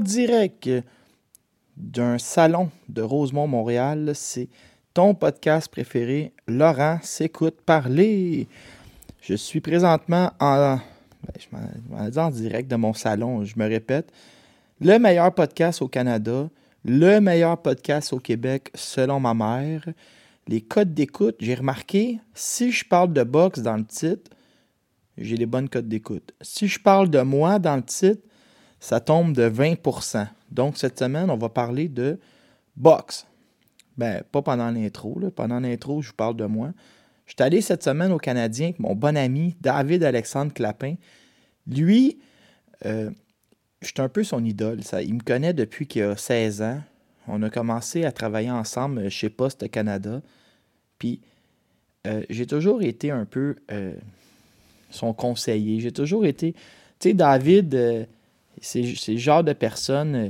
Direct d'un salon de Rosemont, Montréal, c'est ton podcast préféré, Laurent s'écoute parler. Je suis présentement en, ben, en direct de mon salon, je me répète, le meilleur podcast au Canada, le meilleur podcast au Québec selon ma mère. Les codes d'écoute, j'ai remarqué, si je parle de boxe dans le titre, j'ai des bonnes codes d'écoute. Si je parle de moi dans le titre, ça tombe de 20% Donc, cette semaine, on va parler de boxe. Ben, pas pendant l'intro. Pendant l'intro, je vous parle de moi. Je suis allé cette semaine au Canadien avec mon bon ami David Alexandre Clapin. Lui, euh, je suis un peu son idole. Ça. Il me connaît depuis qu'il a 16 ans. On a commencé à travailler ensemble chez Poste Canada. Puis, euh, j'ai toujours été un peu euh, son conseiller. J'ai toujours été. Tu sais, David c'est le genre de personne euh,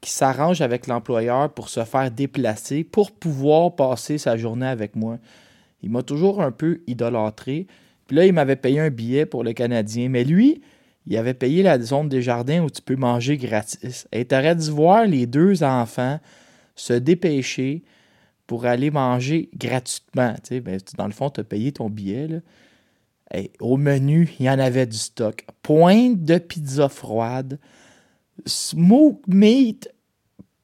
qui s'arrange avec l'employeur pour se faire déplacer, pour pouvoir passer sa journée avec moi. Il m'a toujours un peu idolâtré. Puis là, il m'avait payé un billet pour le Canadien. Mais lui, il avait payé la zone des jardins où tu peux manger gratis. Et tu aurais dû voir les deux enfants se dépêcher pour aller manger gratuitement. Ben, dans le fond, tu payé ton billet. Au menu, il y en avait du stock. Pointe de pizza froide, smoke meat,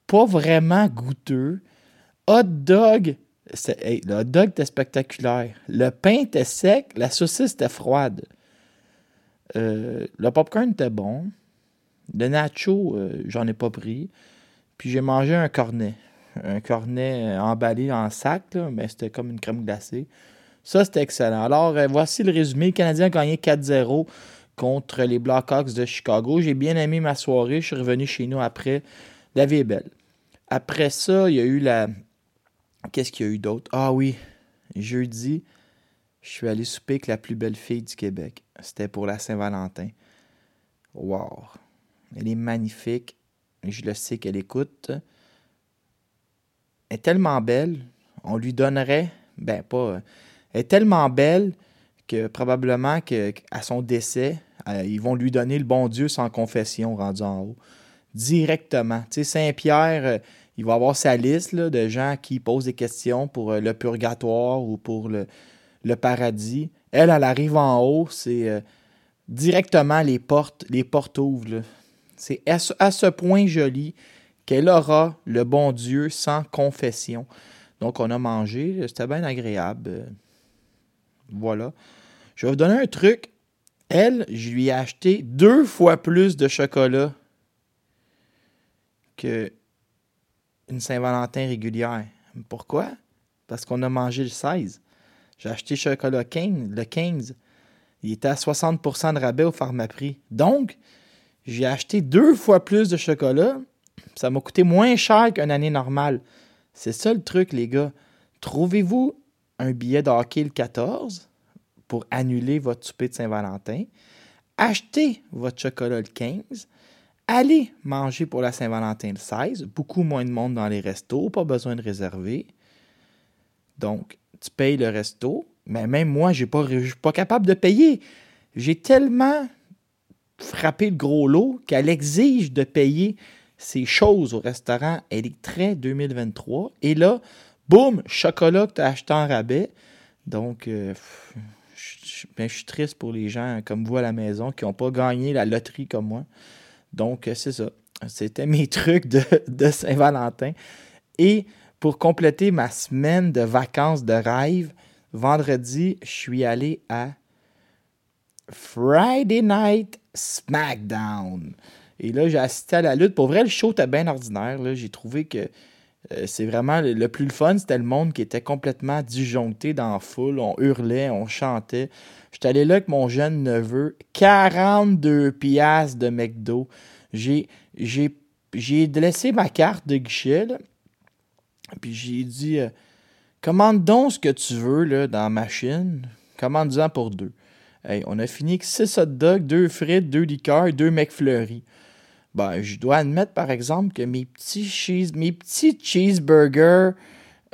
pas vraiment goûteux, hot dog. le hot dog était spectaculaire. Le pain était sec, la saucisse était froide. Euh, le popcorn était bon. Le nacho, euh, j'en ai pas pris. Puis j'ai mangé un cornet. Un cornet emballé en sac, mais c'était comme une crème glacée. Ça, c'était excellent. Alors, euh, voici le résumé. Le Canadien a gagné 4-0 contre les Blackhawks de Chicago. J'ai bien aimé ma soirée. Je suis revenu chez nous après. La vie est belle. Après ça, il y a eu la. Qu'est-ce qu'il y a eu d'autre? Ah oui, jeudi, je suis allé souper avec la plus belle fille du Québec. C'était pour la Saint-Valentin. Wow! Elle est magnifique. Je le sais qu'elle écoute. Elle est tellement belle. On lui donnerait, ben pas est tellement belle que probablement qu'à son décès, euh, ils vont lui donner le bon Dieu sans confession rendu en haut. Directement. Tu sais, Saint-Pierre, euh, il va avoir sa liste de gens qui posent des questions pour euh, le purgatoire ou pour le, le, paradis. Elle, elle arrive en haut, c'est directement les portes, les portes ouvrent. C'est à, à, ce point joli qu'elle aura le bon Dieu sans confession. Donc, on a mangé, c'était bien agréable. Voilà. Je vais vous donner un truc. Elle, je lui ai acheté deux fois plus de chocolat que une Saint-Valentin régulière. Pourquoi? Parce qu'on a mangé le 16. J'ai acheté chocolat 15, le 15. Il était à 60% de rabais au pharmaprix. Donc, j'ai acheté deux fois plus de chocolat. Ça m'a coûté moins cher qu'une année normale. C'est ça le truc, les gars. Trouvez-vous un billet de le 14 pour annuler votre souper de Saint-Valentin. Achetez votre chocolat le 15. aller manger pour la Saint-Valentin le 16. Beaucoup moins de monde dans les restos, pas besoin de réserver. Donc, tu payes le resto. Mais même moi, je ne suis pas capable de payer. J'ai tellement frappé le gros lot qu'elle exige de payer ces choses au restaurant. Elle est très 2023. Et là, boum, chocolat que tu as acheté en rabais. Donc, euh, ben, je, suis triste pour les gens comme vous à la maison qui n'ont pas gagné la loterie comme moi. Donc, euh, c'est ça. C'était mes trucs de, de Saint-Valentin. Et pour compléter ma semaine de vacances de rêve, vendredi, je suis allé à Friday Night SmackDown. Et là, j'ai assisté à la lutte. Pour vrai, le show était bien ordinaire. J'ai trouvé que c'est vraiment le, plus le fun, c'était le monde qui était complètement disjoncté dans la foule. On hurlait, on chantait. J'étais allé là avec mon jeune neveu. 42 piastres de McDo. J'ai, j'ai, laissé ma carte de guichet. Puis j'ai dit euh, Commande donc ce que tu veux dans la machine. Commande-en pour deux. on a fini avec 6 hot dogs, 2 frites, 2 liqueurs, 2 McFlurry. Ben, je dois admettre, par exemple, que mes petits, cheese, mes petits cheeseburgers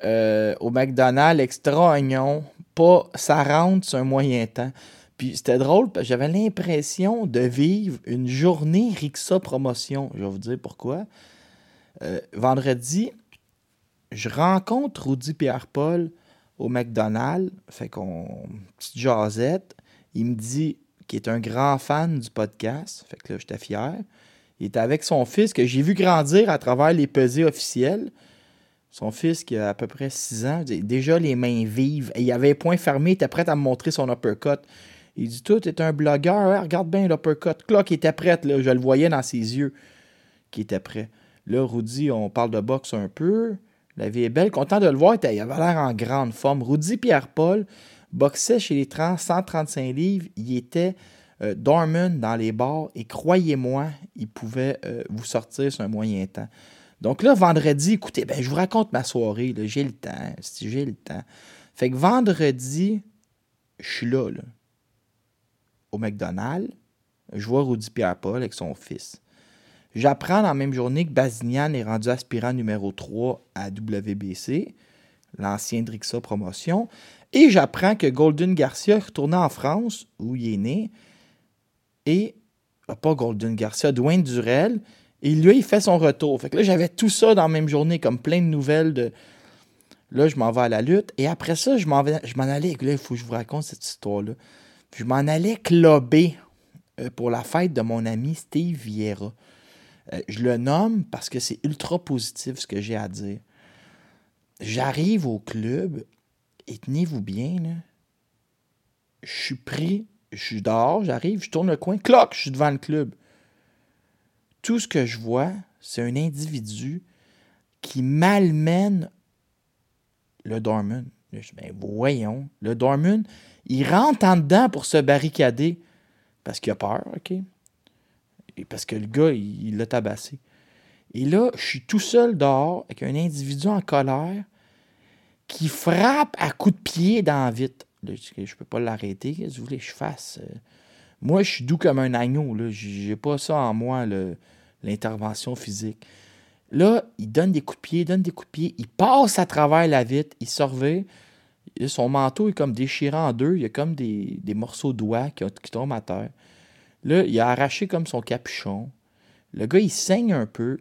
euh, au McDonald's extra oignon, pas, ça rentre sur un moyen temps. Puis c'était drôle parce que j'avais l'impression de vivre une journée Rixa promotion. Je vais vous dire pourquoi. Euh, vendredi, je rencontre Rudy Pierre-Paul au McDonald's. Fait qu'on. Petite jasette. Il me dit qu'il est un grand fan du podcast. Fait que là, j'étais fier. Il était avec son fils que j'ai vu grandir à travers les pesées officielles. Son fils qui a à peu près 6 ans, déjà les mains vives. il avait point fermé, il était prêt à me montrer son uppercut. Il dit Tout est un blogueur, hein, regarde bien l'uppercut. Clock était prêt, là, je le voyais dans ses yeux qui était prêt. Là, Rudy, on parle de boxe un peu. La vie est belle. Content de le voir, il avait l'air en grande forme. Rudy Pierre-Paul boxait chez les 30, 135 livres. Il était euh, Dorman dans les bars et croyez-moi, il pouvait euh, vous sortir sur un moyen temps. Donc là, vendredi, écoutez, ben, je vous raconte ma soirée, j'ai le temps, si j'ai le temps. Fait que vendredi, je suis là, au McDonald's, je vois Rudy Pierre-Paul avec son fils. J'apprends la même journée que Bazignan est rendu aspirant numéro 3 à WBC, l'ancien Drixa Promotion, et j'apprends que Golden Garcia est retourné en France, où il est né, et ah, pas Golden Garcia, Dwayne Durel. Et lui, il fait son retour. Fait que là, j'avais tout ça dans la même journée, comme plein de nouvelles de. Là, je m'en vais à la lutte. Et après ça, je m'en, allais. Là, il faut que je vous raconte cette histoire-là. je m'en allais clubber euh, pour la fête de mon ami Steve Vieira. Euh, je le nomme parce que c'est ultra positif ce que j'ai à dire. J'arrive au club et tenez-vous bien, là, je suis pris je suis dehors, j'arrive, je tourne le coin, cloc, je suis devant le club. Tout ce que je vois, c'est un individu qui malmène le Dorman. Je dis, ben voyons, le Dorman, il rentre en dedans pour se barricader parce qu'il a peur, OK? Et parce que le gars, il l'a tabassé. Et là, je suis tout seul dehors avec un individu en colère qui frappe à coups de pied dans la vitre je ne peux pas l'arrêter. Qu'est-ce que vous voulez que je fasse? Euh? Moi, je suis doux comme un agneau. Je n'ai pas ça en moi, l'intervention physique. Là, il donne des coups de pied, il donne des coups de pied, il passe à travers la vitre, il surveille. Son manteau est comme déchiré en deux, il y a comme des, morceaux de qui, tombent à terre. Là, il a arraché comme son capuchon. Le gars, il saigne un peu.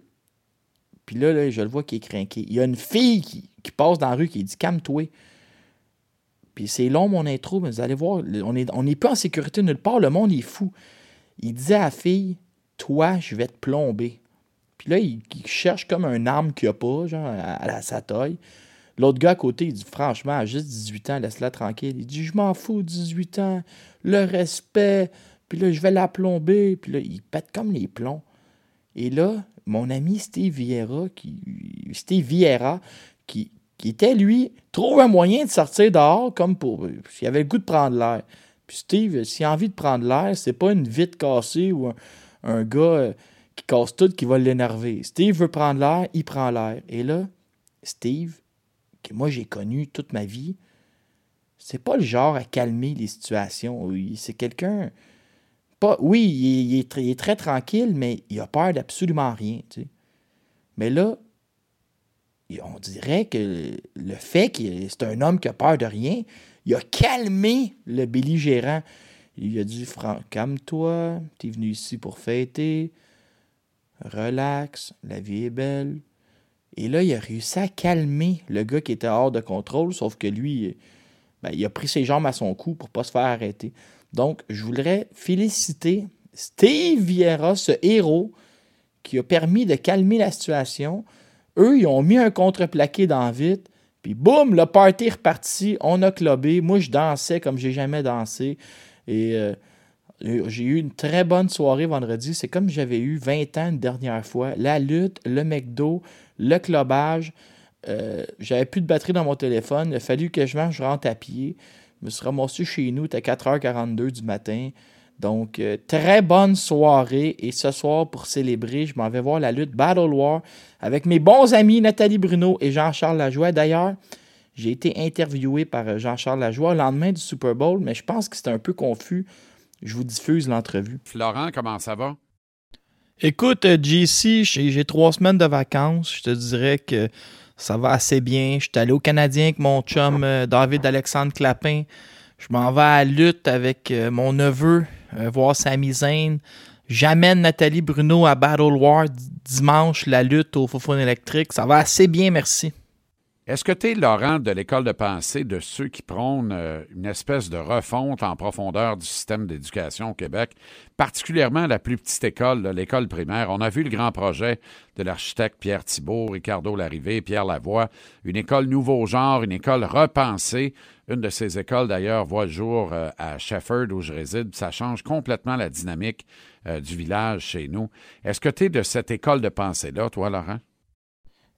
Puis là, là je le vois qui est craqué. Il y a une fille qui, qui passe dans la rue qui dit Calme-toi. Puis c'est long mon intro, mais vous allez voir, on n'est on pas en sécurité nulle part, le monde est fou. Il disait à la fille, toi, je vais te plomber. Puis là, il, cherche comme un arme qu'il a pas, genre, à, sa taille. L'autre gars à côté, il dit, franchement, à juste 18 ans, laisse-la tranquille. Il dit, je m'en fous, 18 ans, le respect, puis là, je vais la plomber. Puis là, il pète comme les plombs. Et là, mon ami Steve Vieira, qui, Steve Vieira, qui, qui était, lui, trouve un moyen de sortir dehors comme pour. S'il avait le goût de prendre l'air. Puis Steve, s'il a envie de prendre l'air, c'est pas une vitre cassée ou un, gars euh, qui casse tout qui va l'énerver. Steve veut prendre l'air, il prend l'air. Et là, Steve, que moi j'ai connu toute ma vie, c'est pas le genre à calmer les situations. C'est quelqu'un pas, oui, il est, très tranquille, mais il a peur d'absolument rien. Mais là, on dirait que le fait que c'est un homme qui a peur de rien, il a calmé le belligérant. Il a dit Franck, calme-toi, t'es venu ici pour fêter, relax, la vie est belle. Et là, il a réussi à calmer le gars qui était hors de contrôle, sauf que lui, ben, il a pris ses jambes à son cou pour ne pas se faire arrêter. Donc, je voudrais féliciter Steve Vieira, ce héros qui a permis de calmer la situation. Eux, ils ont mis un contreplaqué dans vite. Puis boum, le party est reparti. On a clubé. Moi, je dansais comme j'ai jamais dansé. Et euh, j'ai eu une très bonne soirée vendredi. C'est comme j'avais eu 20 ans une dernière fois. La lutte, le McDo, le clubage. Euh, j'avais plus de batterie dans mon téléphone. Il a fallu que je mange, je rentre à pied. Je me suis ramassé chez nous, à 4h42 du matin. Donc, euh, très bonne soirée. Et ce soir, pour célébrer, je m'en vais voir la lutte Battle War avec mes bons amis Nathalie Bruno et Jean-Charles Lajoie. D'ailleurs, j'ai été interviewé par euh, Jean-Charles Lajoie le lendemain du Super Bowl, mais je pense que c'était un peu confus. Je vous diffuse l'entrevue. Florent, comment ça va? Écoute, euh, JC, j'ai trois semaines de vacances. Je te dirais que ça va assez bien. Je suis allé au Canadien avec mon chum David Alexandre Clapin. Je m'en vais à la lutte avec mon neveu voir Sami Zayn. J'amène Nathalie Bruno à Battle War dimanche, la lutte au Fofone électrique. Ça va assez bien, merci. Est-ce que tu es, Laurent, de l'école de pensée de ceux qui prônent euh, une espèce de refonte en profondeur du système d'éducation au Québec, particulièrement la plus petite école, l'école primaire? On a vu le grand projet de l'architecte Pierre Thibault, Ricardo Larrivée, Pierre Lavoie, une école nouveau genre, une école repensée. Une de ces écoles, d'ailleurs, voit le jour euh, à Shefford, où je réside. Ça change complètement la dynamique euh, du village chez nous. Est-ce que tu es de cette école de pensée-là, toi, Laurent?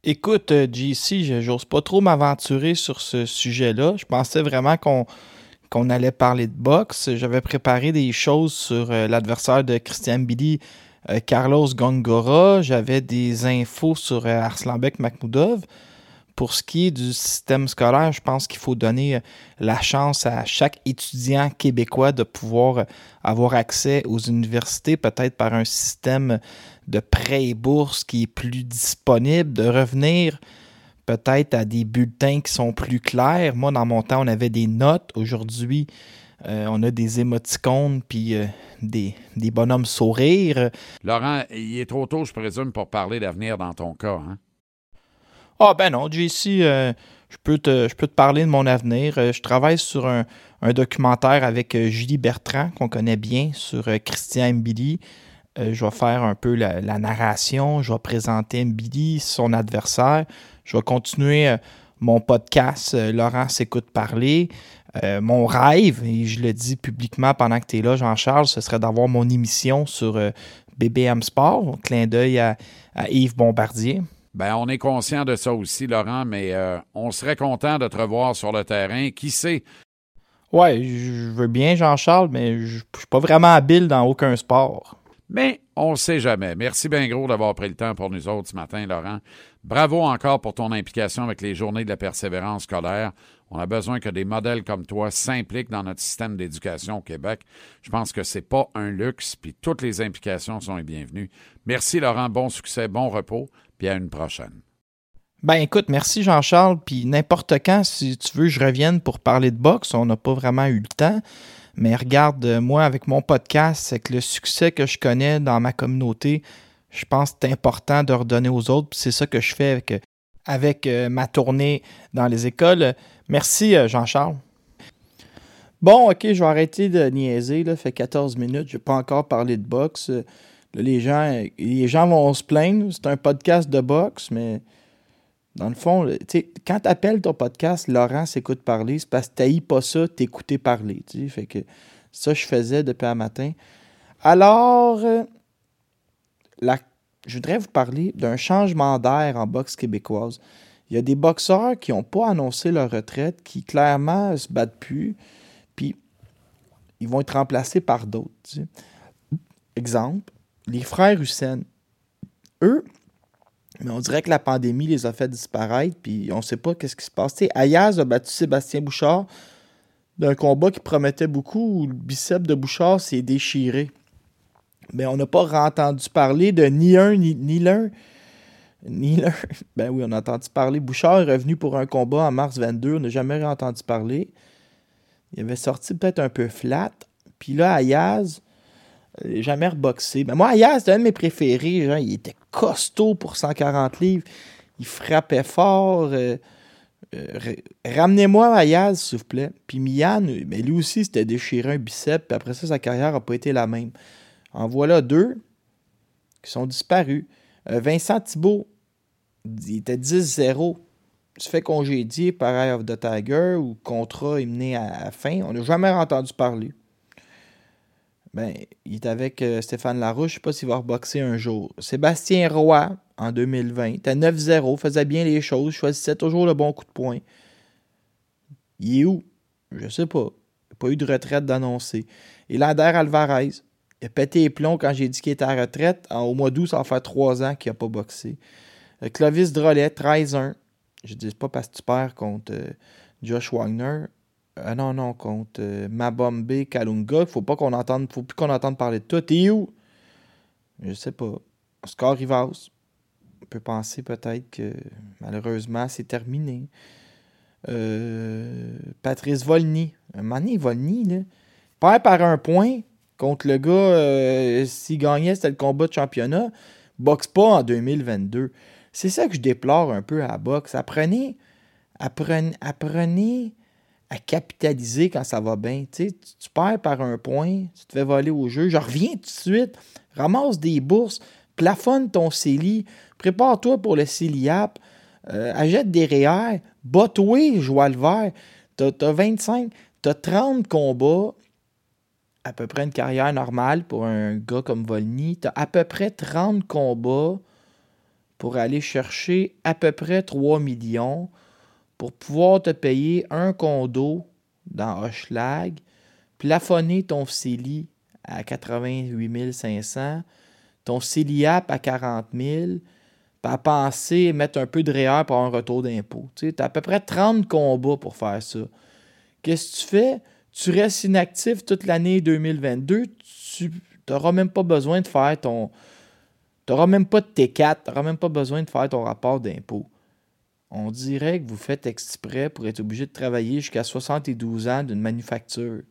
Écoute, euh, JC, j'ose pas trop m'aventurer sur ce sujet-là. Je pensais vraiment qu'on allait parler de boxe. J'avais préparé des choses sur l'adversaire de Christian Billy, Carlos Gongora. J'avais des infos sur Arslanbek Makhmoudov. Pour ce qui est du système scolaire, je pense qu'il faut donner euh, la chance à chaque étudiant québécois de pouvoir euh, avoir accès aux universités, peut-être par un système de prêts et bourses qui est plus disponible, de revenir peut-être à des bulletins qui sont plus clairs. Moi, dans mon temps, on avait des notes. Aujourd'hui, euh, on a des émoticônes puis des, des, bonhommes sourires. Laurent, il est trop tôt, je présume, pour parler d'avenir dans ton cas. Hein? Ah ben non, JC, euh, je, peux te, je peux te parler de mon avenir. Euh, je travaille sur un, documentaire avec euh, Julie Bertrand, qu'on connaît bien, sur Christian Mbili. Je vais faire un peu la, narration, je vais présenter Mbili, son adversaire. Je vais continuer mon podcast Laurent s'écoute parler. mon rêve, et je le dis publiquement pendant que tu es là, Jean-Charles, ce serait d'avoir mon émission sur BBM Sport, clin d'œil à Yves Bombardier. Ben, on est conscient de ça aussi, Laurent, mais euh, on serait content de te revoir sur le terrain. Qui sait? Ouais, je veux bien, Jean-Charles, mais je suis pas vraiment habile dans aucun sport. Mais on ne sait jamais. Merci bien gros d'avoir pris le temps pour nous autres ce matin, Laurent. Bravo encore pour ton implication avec les journées de la persévérance scolaire. On a besoin que des modèles comme toi s'impliquent dans notre système d'éducation au Québec. Je pense que c'est pas un luxe, puis toutes les implications sont les bienvenues. Merci Laurent, bon succès, bon repos, puis à une prochaine. Ben écoute, merci Jean-Charles, puis n'importe quand, si tu veux, je revienne pour parler de boxe. On n'a pas vraiment eu le temps. Mais regarde, moi, avec mon podcast, c'est que le succès que je connais dans ma communauté, je pense que c'est important de redonner aux autres. C'est ça que je fais avec, avec euh, ma tournée dans les écoles. Merci, euh, Jean-Charles. Bon, ok, je vais arrêter de niaiser. Là, fait 14 minutes. Je n'ai pas encore parlé de boxe. les, gens, les gens vont se plaindre. C'est un podcast de boxe, mais dans le fond, quand tu appelles ton podcast Laurent s'écoute parler, c'est parce que tu pas ça, t'écouter parler. Fait que ça, je faisais depuis un matin. Alors, euh, je voudrais vous parler d'un changement d'air en boxe québécoise. Il y a des boxeurs qui n'ont pas annoncé leur retraite, qui clairement se battent plus, puis ils vont être remplacés par d'autres. Exemple, les frères Hussein. Eux, mais on dirait que la pandémie les a fait disparaître, puis on sait pas qu'est-ce qui se passe. Ayaz a battu Sébastien Bouchard d'un combat qui promettait beaucoup, où le biceps de Bouchard s'est déchiré. Mais on n'a pas entendu parler de ni un ni, ni l'un. Ni l'un. Ben oui, on a entendu parler. Bouchard est revenu pour un combat en mars 22. On n'a jamais entendu parler. Il avait sorti peut-être un peu flat. Puis là, Ayaz, jamais reboxé. Ben moi, Ayaz, c'était un de mes préférés. Genre, il était costaud pour 140 livres. Il frappait fort. Euh, euh, ramenez-moi Ayaz, s'il vous plaît. Puis Mian, mais lui aussi, c'était déchiré un bicep. Puis après ça, sa carrière n'a pas été la même. En voilà deux qui sont disparus. Vincent Thibault, il était 10-0. Il se fait congédier par Eye of the Tiger ou contrat est mené à, fin. On n'a jamais entendu parler. Ben, il est avec euh, Stéphane Larouche. Je ne sais pas s'il va reboxer un jour. Sébastien Roy, en 2020, il était 9-0, faisait bien les choses, choisissait toujours le bon coup de poing. Il est où? Je sais pas. Il n'a pas eu de retraite d'annoncer. Et Lander Alvarez, il a pété les plombs quand j'ai dit qu'il était à retraite. au mois d'août, ça va faire trois ans qu'il n'a pas boxé. Euh, Clovis Drolet, 13-1. Je dis pas parce que tu perds contre euh, Josh Wagner. Ah non, non, contre euh, Mabombe Kalunga. Faut pas qu'on entende. faut plus qu'on entende parler de toi. T'es où? Je sais pas. Oscar Rivas. On peut penser peut-être que malheureusement c'est terminé. Patrice Volny. Un Volny, là. Perd par un point contre le gars. S'il gagnait, c'était le combat de championnat. Boxe pas en 2022. C'est ça que je déplore un peu à la boxe. Apprenez, apprenez, apprenez à capitaliser quand ça va bien. Tu, perds par un point, tu te fais voler au jeu. Je reviens tout de suite, ramasse des bourses, plafonne ton CELI, prépare-toi pour le CELIAP, euh, des REER, bat-toi, joie le vert. Tu as, 25, tu as 30 combats, à peu près une carrière normale pour un gars comme Volny. Tu as à peu près 30 combats pour aller chercher à peu près 3 millions pour pouvoir te payer un condo dans Hochelag, plafonner ton CELI à 88 500, ton CELIAP à 40 000, pas penser mettre un peu de REER pour un retour d'impôt. Tu as à peu près 30 combats pour faire ça. Qu'est-ce que tu fais? Tu restes inactif toute l'année 2022, tu n'auras même pas besoin de faire ton, tu n'auras même pas de T4, tu n'auras même pas besoin de faire ton rapport d'impôt. On dirait que vous faites exprès pour être obligé de travailler jusqu'à 72 ans d'une manufacture.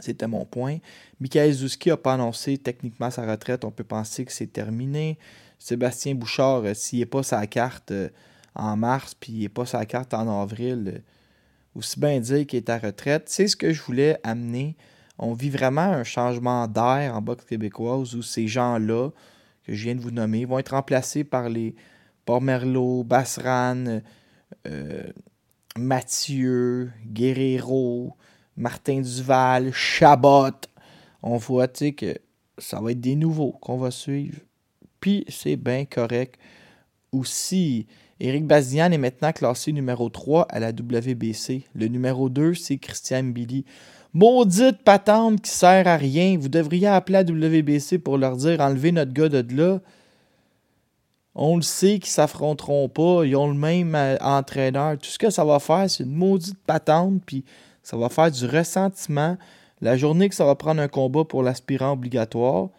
C'était mon point. Michael Zouski n'a pas annoncé techniquement sa retraite. On peut penser que c'est terminé. Sébastien Bouchard, euh, s'il n'est pas sa carte euh, en mars, puis il n'est pas sa carte en avril, euh, aussi bien dire qu'il est à retraite. C'est ce que je voulais amener on vit vraiment un changement d'air en boxe québécoise où ces gens-là, que je viens de vous nommer, vont être remplacés par les Pormerlo, Basran, euh, Mathieu, Guerrero, Martin Duval, Chabot. On voit que ça va être des nouveaux qu'on va suivre. Puis c'est bien correct. Aussi, Éric Bazian est maintenant classé numéro 3 à la WBC. Le numéro 2, c'est Christian Billy. Maudite patente qui sert à rien. Vous devriez appeler à WBC pour leur dire enlevez notre gars de là. On le sait qu'ils s'affronteront pas. Ils ont le même euh, entraîneur. Tout ce que ça va faire, c'est une maudite patente. Puis ça va faire du ressentiment. La journée que ça va prendre un combat pour l'aspirant obligatoire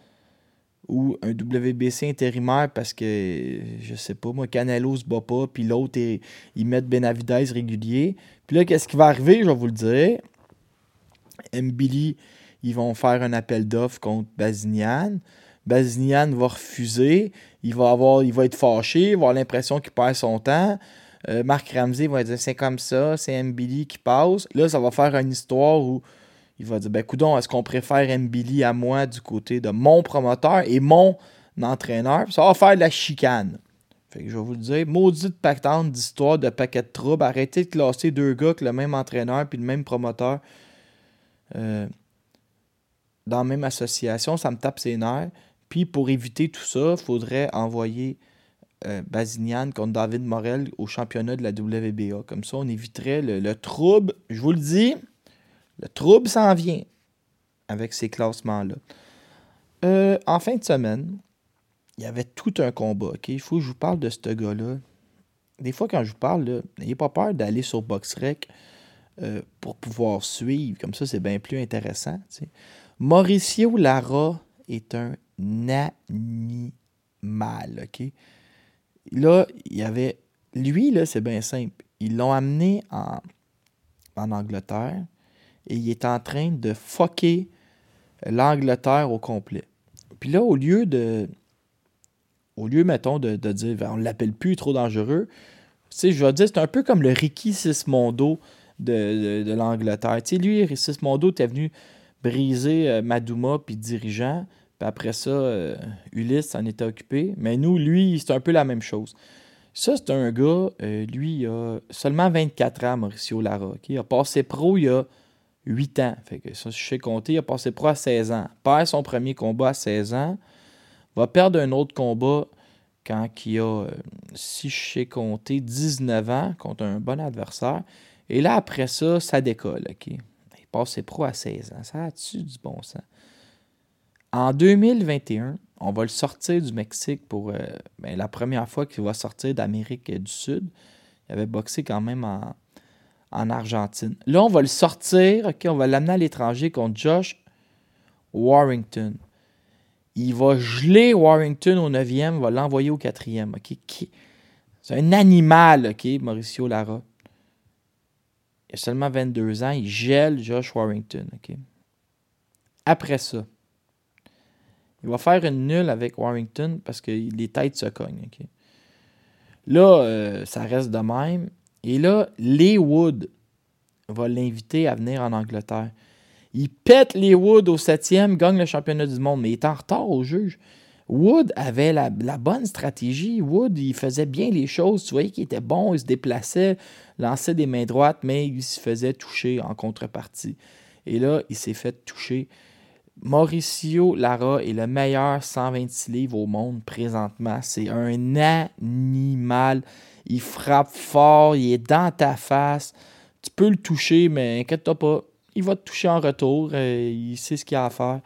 ou un WBC intérimaire parce que, je sais pas, moi, Canelo se bat pas, puis l'autre, ils mettent Benavidez régulier. Puis là, qu'est-ce qui va arriver, je vais vous le dire? Mbili, ils vont faire un appel d'offres contre Bazinian. Bazinian va refuser. Il va, avoir, il va être fâché, il va avoir l'impression qu'il perd son temps. Euh, Marc Ramsey va dire c'est comme ça, c'est Mbili qui passe. Là, ça va faire une histoire où il va dire ben coudon, est-ce qu'on préfère Mbili à moi du côté de mon promoteur et mon entraîneur? Ça va faire de la chicane. Fait que je vais vous le dire, maudite patente d'histoire de paquet de troubles. Arrêtez de classer deux gars avec le même entraîneur puis le même promoteur. Euh, dans la même association, ça me tape ses nerfs. Puis pour éviter tout ça, il faudrait envoyer euh, contre David Morel au championnat de la WBA. Comme ça, on éviterait le, trouble. Je vous le dis, le trouble s'en vient avec ces classements-là. Euh, en fin de semaine, il y avait tout un combat. Il faut que je vous parle de ce gars-là. Des fois, quand je vous parle, n'ayez pas peur d'aller sur BoxRec euh, pour pouvoir suivre. Comme ça, c'est bien plus intéressant. Mauricio Lara est un animal, OK? Là, il y avait... Lui, là, c'est bien simple. Ils l'ont amené en, Angleterre et il est en train de fucker l'Angleterre au complet. Puis là, au lieu de. Au lieu, mettons, de, dire ben, on l'appelle plus trop dangereux, tu sais, je vais dire, c'est un peu comme le Ricky Sismondo de, l'Angleterre. Tu sais, lui, Sismondo était venu briser euh, Madouma puis dirigeant. Puis après ça, euh, Ulysse en était occupé. Mais nous, lui, c'est un peu la même chose. Ça, c'est un gars, euh, lui, il a seulement 24 ans, Mauricio Lara. Il a passé pro il y a 8 ans. Fait que ça, je sais compter, il a passé pro à 16 ans. Perd son premier combat à 16 ans. Va perdre un autre combat quand il a, euh, si je sais compter, 19 ans contre un bon adversaire. Et là, après ça, ça décolle. Il passe ses pros à 16 ans. Ça a-tu du bon sens? En 2021, on va le sortir du Mexique pour euh, ben, la première fois qu'il va sortir d'Amérique du Sud. Il avait boxé quand même en, en Argentine. Là, on va le sortir, on va l'amener à l'étranger contre Josh Warrington. Il va geler Warrington au 9e, va l'envoyer au 4e. OK? C'est un animal, OK, Mauricio Lara. Il a seulement 22 ans, il gèle Josh Warrington. OK? Après ça, il va faire une nulle avec Warrington parce que les têtes se cognent. Là, euh, ça reste de même. Et là, Lee Wood va l'inviter à venir en Angleterre. Il pète Lee Wood au septième, gagne le championnat du monde, mais il est en retard au juge. Wood avait la, bonne stratégie. Wood, il faisait bien les choses. Tu voyais qu'il était bon, il se déplaçait, lançait des mains droites, mais il se faisait toucher en contrepartie. Et là, il s'est fait toucher. Mauricio Lara est le meilleur 126 livres au monde présentement. C'est un animal. Il frappe fort, il est dans ta face. Tu peux le toucher, mais inquiète-toi pas. Il va te toucher en retour. Euh, il sait ce qu'il a à faire.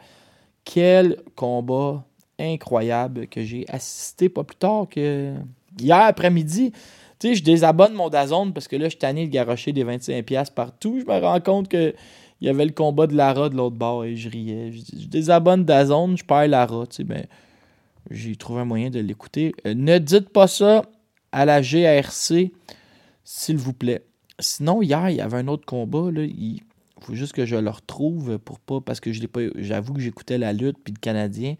Quel combat incroyable que j'ai assisté pas plus tard que hier après-midi. Tu sais, je désabonne mon Dazone parce que là, je suis tanné de garocher des 25$ partout. Je me rends compte que il y avait le combat de Lara de l'autre bord et je riais. Je, désabonne Dazone, je perds Lara. Tu sais, ben, j'ai trouvé un moyen de l'écouter. Euh, ne dites pas ça à la GRC, s'il vous plaît. Sinon, hier, il y avait un autre combat. Il faut juste que je le retrouve pour pas. Parce que je l'ai pas. J'avoue que j'écoutais la lutte puis le Canadien.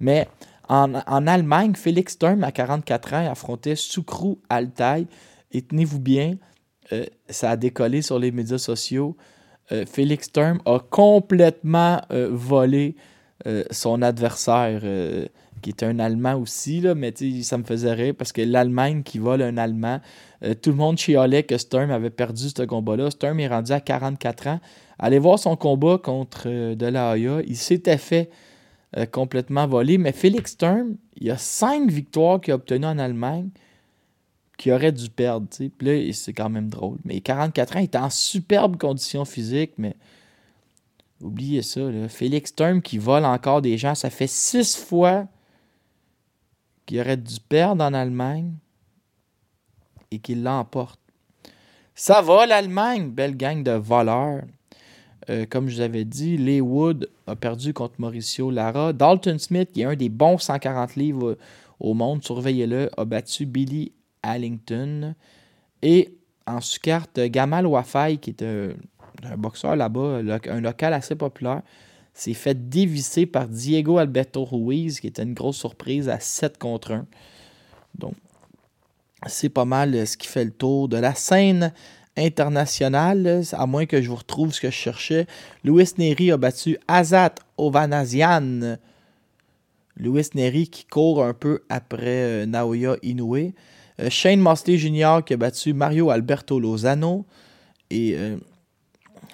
Mais en, Allemagne, Félix Sturm, à 44 ans, affrontait Soukru Altaï. Et tenez-vous bien, euh, ça a décollé sur les médias sociaux. Euh, Félix Sturm a complètement euh, volé son adversaire qui est un Allemand aussi, là, mais ça me faisait rire parce que l'Allemagne qui vole un Allemand, euh, tout le monde chialait que Sturm avait perdu ce combat-là. Sturm est rendu à 44 ans. Allez voir son combat contre euh, De La Hoya. Il s'était fait euh, complètement voler, mais Félix Sturm, il y a cinq victoires qu'il a obtenues en Allemagne qu'il aurait dû perdre. Puis là, c'est quand même drôle. Mais 44 ans, il est en superbe condition physique, mais oubliez ça. Félix Sturm qui vole encore des gens, ça fait six fois qui aurait dû perdre en Allemagne et qu'il l'emporte. Ça va l'Allemagne, belle gang de voleurs. Euh, comme je vous avais dit, Lee Wood a perdu contre Mauricio Lara. Dalton Smith, qui est un des bons 140 livres au monde, surveillez-le, a battu Billy Allington. Et en sous-carte, Gamal Wafai, qui est un, boxeur là-bas, un local assez populaire, s'est fait dévisser par Diego Alberto Ruiz, qui était une grosse surprise à 7 contre 1. Donc, c'est pas mal euh, ce qui fait le tour de la scène internationale, à moins que je vous retrouve ce que je cherchais. Louis Neri a battu Azat Ovanasian. Louis Neri qui court un peu après euh, Naoya Inoue. Euh, Shane Mosley Jr. qui a battu Mario Alberto Lozano. Et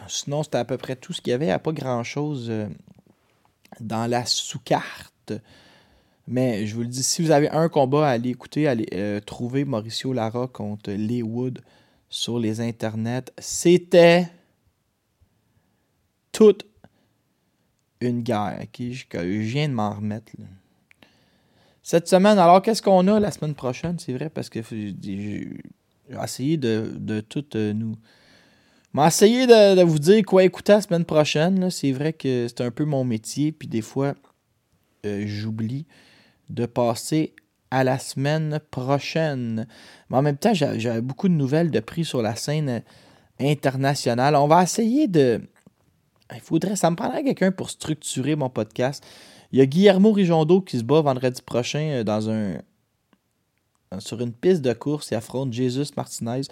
Sinon, c'était à peu près tout ce qu'il y avait. Il n'y a pas grand-chose euh, dans la sous-carte. Mais je vous le dis, si vous avez un combat à aller écouter, allez euh, trouver Mauricio Lara contre Lee Wood sur les internets. C'était toute une guerre. Je, viens de m'en remettre. Cette semaine, alors qu'est-ce qu'on a la semaine prochaine? C'est vrai, parce que j'ai essayé de, de tout euh, nous vais essayer de, vous dire quoi écouter la semaine prochaine. C'est vrai que c'est un peu mon métier, puis des fois, euh, j'oublie de passer à la semaine prochaine. Mais en même temps, j'avais beaucoup de nouvelles de prix sur la scène internationale. On va essayer de. Il faudrait. Ça me prendrait quelqu'un pour structurer mon podcast. Il y a Guillermo Rijondo qui se bat vendredi prochain euh, dans un. Sur une piste de course, il affronte Jesus Martinez.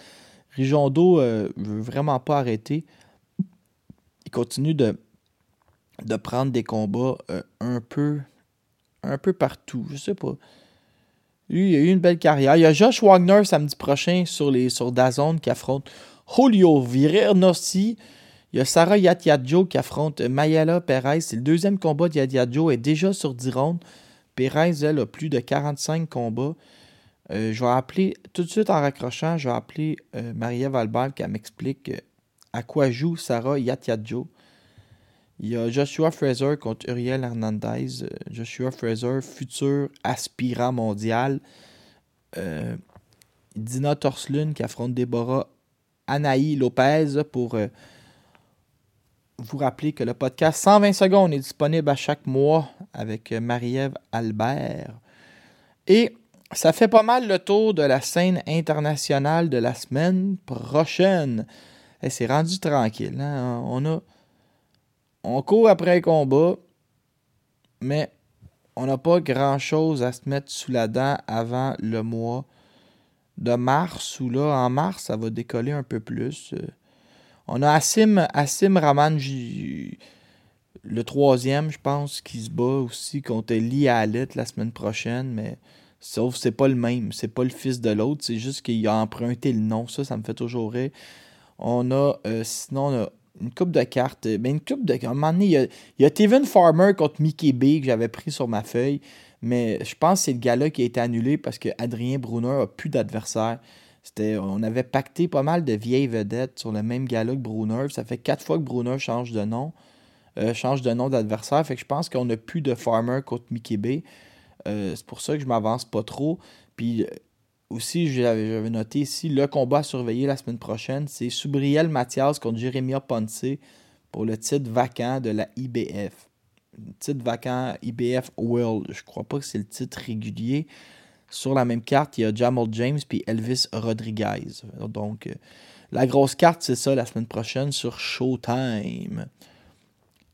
Rijondo ne veut vraiment pas arrêter. Il continue de, prendre des combats euh, un peu un peu partout. Je sais pas. Il a eu une belle carrière. Il y a Josh Wagner samedi prochain sur, les, sur Dazone qui affronte Julio Nossi. Il y a Sarah Yatiadjo qui affronte Mayala Perez. C'est le deuxième combat de Yatiadjo. est déjà sur 10 rondes. Perez, elle, a plus de 45 combats. Euh, je vais appeler, tout de suite en raccrochant, je vais appeler euh, Marie-Ève qui m'explique euh, à quoi joue Sarah Yatiadjo. Il y a Joshua Fraser contre Uriel Hernandez. Euh, Joshua Fraser, futur aspirant mondial. Dina Torslund qui affronte Deborah Anaï Lopez pour vous rappeler que le podcast 120 secondes est disponible à chaque mois avec Marie-Ève Albert. Et ça fait pas mal le tour de la scène internationale de la semaine prochaine. Et c'est rendu tranquille. Hein? On a on court après un combat, mais on n'a pas grand-chose à se mettre sous la dent avant le mois de mars, où là, en mars, ça va décoller un peu plus. On a Assim, Assim Raman, le troisième, je pense, qui se bat aussi contre Lee Alit la semaine prochaine, mais sauf c'est pas le même, c'est pas le fils de l'autre, c'est juste qu'il a emprunté le nom, ça, ça me fait toujours rire. On a, euh, sinon, on a une coupe de cartes. Ben une coupe de. À un moment donné, il y a, il y a Steven Farmer contre Mickey B que j'avais pris sur ma feuille. Mais je pense que c'est le gars-là qui a été annulé parce que Adrien Brunner n'a plus d'adversaire. On avait pacté pas mal de vieilles vedettes sur le même gars-là que Brunner. Ça fait quatre fois que Brunner change de nom. Euh, change de nom d'adversaire. Fait que je pense qu'on n'a plus de Farmer contre Mickey B. Euh, c'est pour ça que je m'avance pas trop. Puis aussi, j'avais noté ici le combat à surveiller la semaine prochaine, c'est Subriel Mathias contre Jeremia Ponce pour le titre vacant de la IBF. Titre vacant IBF World. Je crois pas que c'est le titre régulier. Sur la même carte, il y a Jamal James puis Elvis Rodriguez. Donc, euh, la grosse carte, c'est ça la semaine prochaine sur Showtime.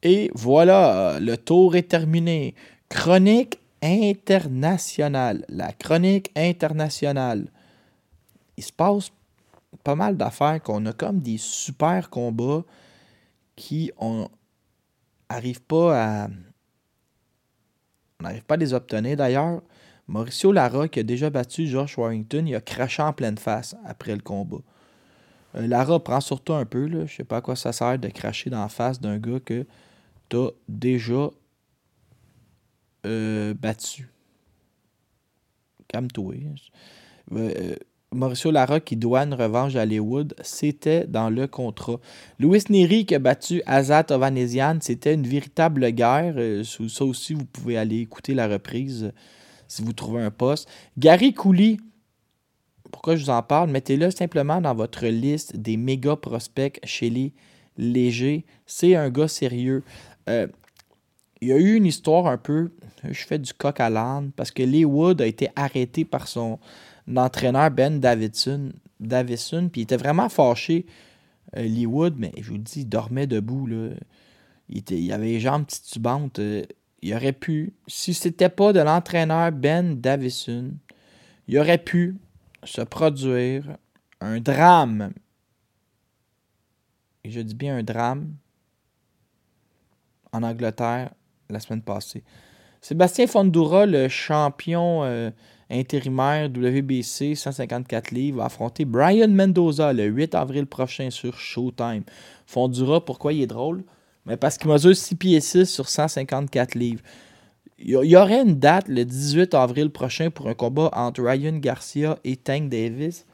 Et voilà, le tour est terminé. Chronique internationale. La chronique internationale. Il se passe pas mal d'affaires qu'on a comme des super combats qui on n'arrive pas à on n'arrive pas à les obtenir. D'ailleurs, Mauricio Lara, qui a déjà battu Josh Warrington, il a craché en pleine face après le combat. Euh, Lara prend surtout un peu. Là. Je sais pas à quoi ça sert de cracher dans la face d'un gars que tu as déjà euh, battu. Calme-toi. Euh, Mauricio Lara qui doit une revanche à Hollywood, c'était dans le contrat. Louis Neri qui a battu Azat Ovanesian, c'était une véritable guerre. Ça aussi, vous pouvez aller écouter la reprise si vous trouvez un poste. Gary Cooley, pourquoi je vous en parle? Mettez-le simplement dans votre liste des méga prospects chez les légers. C'est un gars sérieux. il y a eu une histoire un peu je fais du coq à l'âne parce que Lee Wood a été arrêté par son entraîneur Ben Davidson. Davison, puis il était vraiment fâché, euh, Lee Wood, mais je vous dis, il dormait debout. Là. Il avait les jambes titubantes. Euh, il aurait pu, si c'était pas de l'entraîneur Ben Davison, il aurait pu se produire un drame. Et je dis bien un drame en Angleterre la semaine passée. Sébastien Fondura, le champion euh, intérimaire WBC 154 livres, va affronter Brian Mendoza le 8 avril prochain sur Showtime. Fondura, pourquoi il est drôle? Mais parce qu'il mesure 6 pieds 6 sur 154 livres. Il y aurait une date le 18 avril prochain pour un combat entre Ryan Garcia et Tank Davis.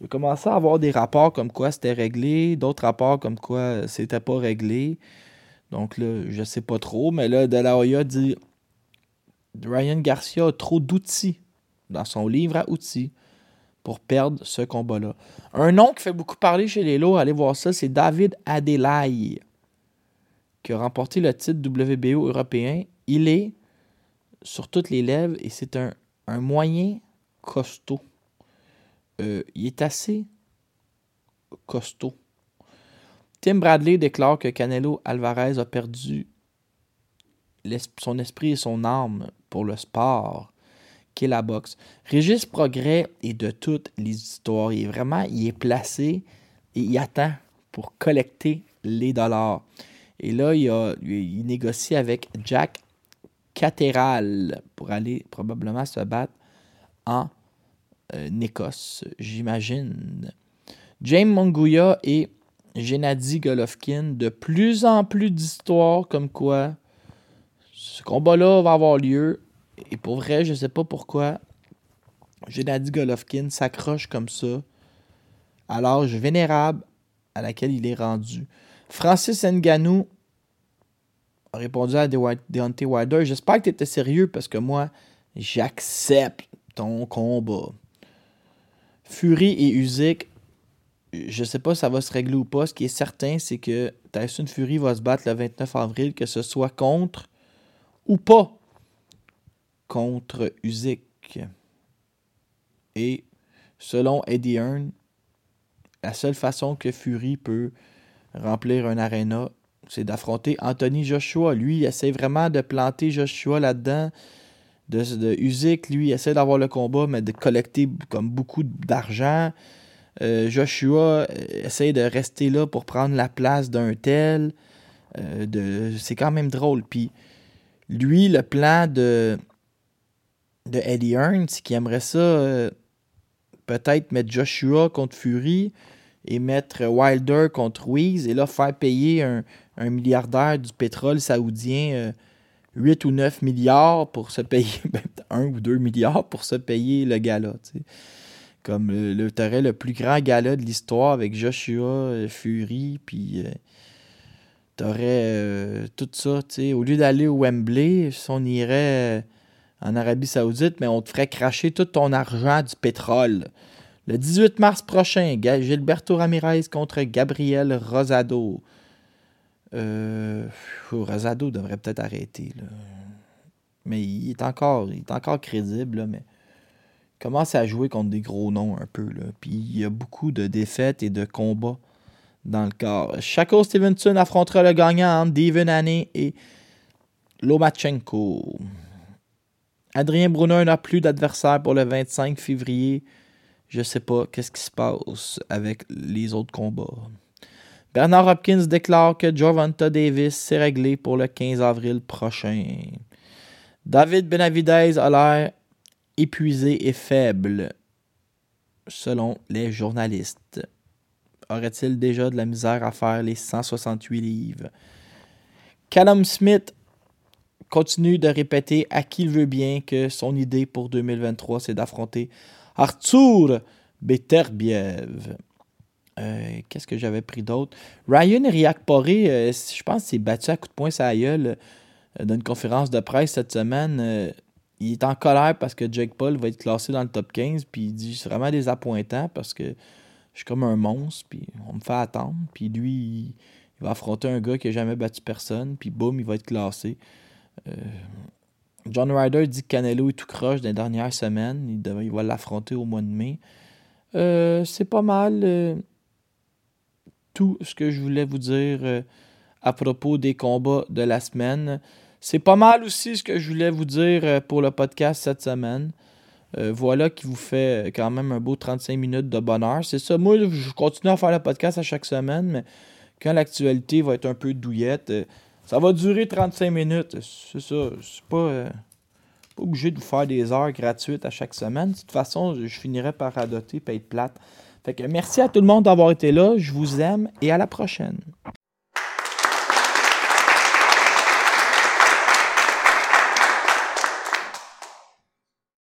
Il a commencé à avoir des rapports comme quoi c'était réglé, d'autres rapports comme quoi c'était pas réglé. Donc là, je sais pas trop, mais là, De La Hoya dit Ryan Garcia a trop d'outils dans son livre à outils pour perdre ce combat-là. Un nom qui fait beaucoup parler chez les lots, allez voir ça, c'est David Adelaï, qui a remporté le titre WBO européen. Il est sur toutes les lèvres et c'est un, un moyen costaud. Euh, il est assez costaud. Tim Bradley déclare que Canelo Alvarez a perdu son esprit et son âme pour le sport qui est la boxe. Régis Progrès est de toutes les histoires. Il est vraiment, il est placé et il attend pour collecter les dollars. Et là, il, négocie avec Jack Cateral pour aller probablement se battre en euh, Écosse, j'imagine. James Monguia et Gennady Golovkin, de plus en plus d'histoires comme quoi ce combat-là va avoir lieu. Et pour vrai, je ne sais pas pourquoi Gennady Golovkin s'accroche comme ça à l'âge vénérable à laquelle il est rendu. Francis Nganou a répondu à Deontay Wilder. J'espère que tu étais sérieux parce que moi, j'accepte ton combat. Fury et Usyk, je sais pas si ça va se régler ou pas. Ce qui est certain, c'est que Tyson Fury va se battre le 29 avril, que ce soit contre ou pas contre Usyk. Et selon Eddie Hearn, la seule façon que Fury peut remplir un arena, c'est d'affronter Anthony Joshua. Lui, il essaie vraiment de planter Joshua là-dedans. De, Usyk, lui, il essaie d'avoir le combat, mais de collecter comme beaucoup d'argent. Euh, Joshua euh, essaie de rester là pour prendre la place d'un tel. Euh, c'est quand même drôle. Puis lui, le plan de, de Eddie Hearn, qu'il aimerait ça peut-être mettre Joshua contre Fury et mettre Wilder contre Ruiz et là faire payer un, milliardaire du pétrole saoudien 8 euh, ou 9 milliards pour se payer, 1 ben, ou 2 milliards pour se payer le gala. Comme le, le aurais le plus grand gala de l'histoire avec Joshua, euh, Fury, puis euh, t'aurais tout ça. Au lieu d'aller au Wembley, on irait en Arabie Saoudite, mais on te ferait cracher tout ton argent du pétrole. Le 18 mars prochain, Gilberto Ramirez contre Gabriel Rosado. Euh, Rosado devrait peut-être arrêter. Mais il est encore, crédible, mais il commence à jouer contre des gros noms un peu. Là. Puis il y a beaucoup de défaites et de combats dans le corps. Shako Stevenson affrontera le gagnant entre Devin et Lomachenko. Adrien Brunner n'a plus d'adversaire pour le 25 février. Je sais pas qu'est-ce qui se passe avec les autres combats. Bernard Hopkins déclare que Jovanta Davis s'est réglé pour le 15 avril prochain. David Benavidez a l'air épuisé et faible, selon les journalistes. Aurait-il déjà de la misère à faire les 168 livres? Callum Smith continue de répéter à qui il veut bien que son idée pour 2023, c'est d'affronter Arthur Beterbiev. Euh, qu'est-ce que j'avais pris d'autre? Ryan Riakporé, euh, je pense s'est battu à coup de poing sa gueule euh, dans une conférence de presse cette semaine. il est en colère parce que Jake Paul va être classé dans le top 15. Puis il dit c'est vraiment désappointant parce que je suis comme un monstre. Puis on me fait attendre. Puis lui, il, va affronter un gars qui n'a jamais battu personne. Puis boum, il va être classé. John Ryder dit que Canelo est tout croche dans dernières semaines. Il, va l'affronter au mois de mai. c'est pas mal tout ce que je voulais vous dire euh, à propos des combats de la semaine. C'est pas mal aussi ce que je voulais vous dire euh, pour le podcast cette semaine. Euh, voilà qui vous fait quand même un beau 35 minutes de bonheur. C'est ça. Moi, je continue à faire le podcast à chaque semaine, mais quand l'actualité va être un peu douillette, ça va durer 35 minutes. C'est ça. C'est pas, pas obligé de vous faire des heures gratuites à chaque semaine. De toute façon, je finirai par adopter et être plate. Fait que merci à tout le monde d'avoir été là. Je vous aime et à la prochaine.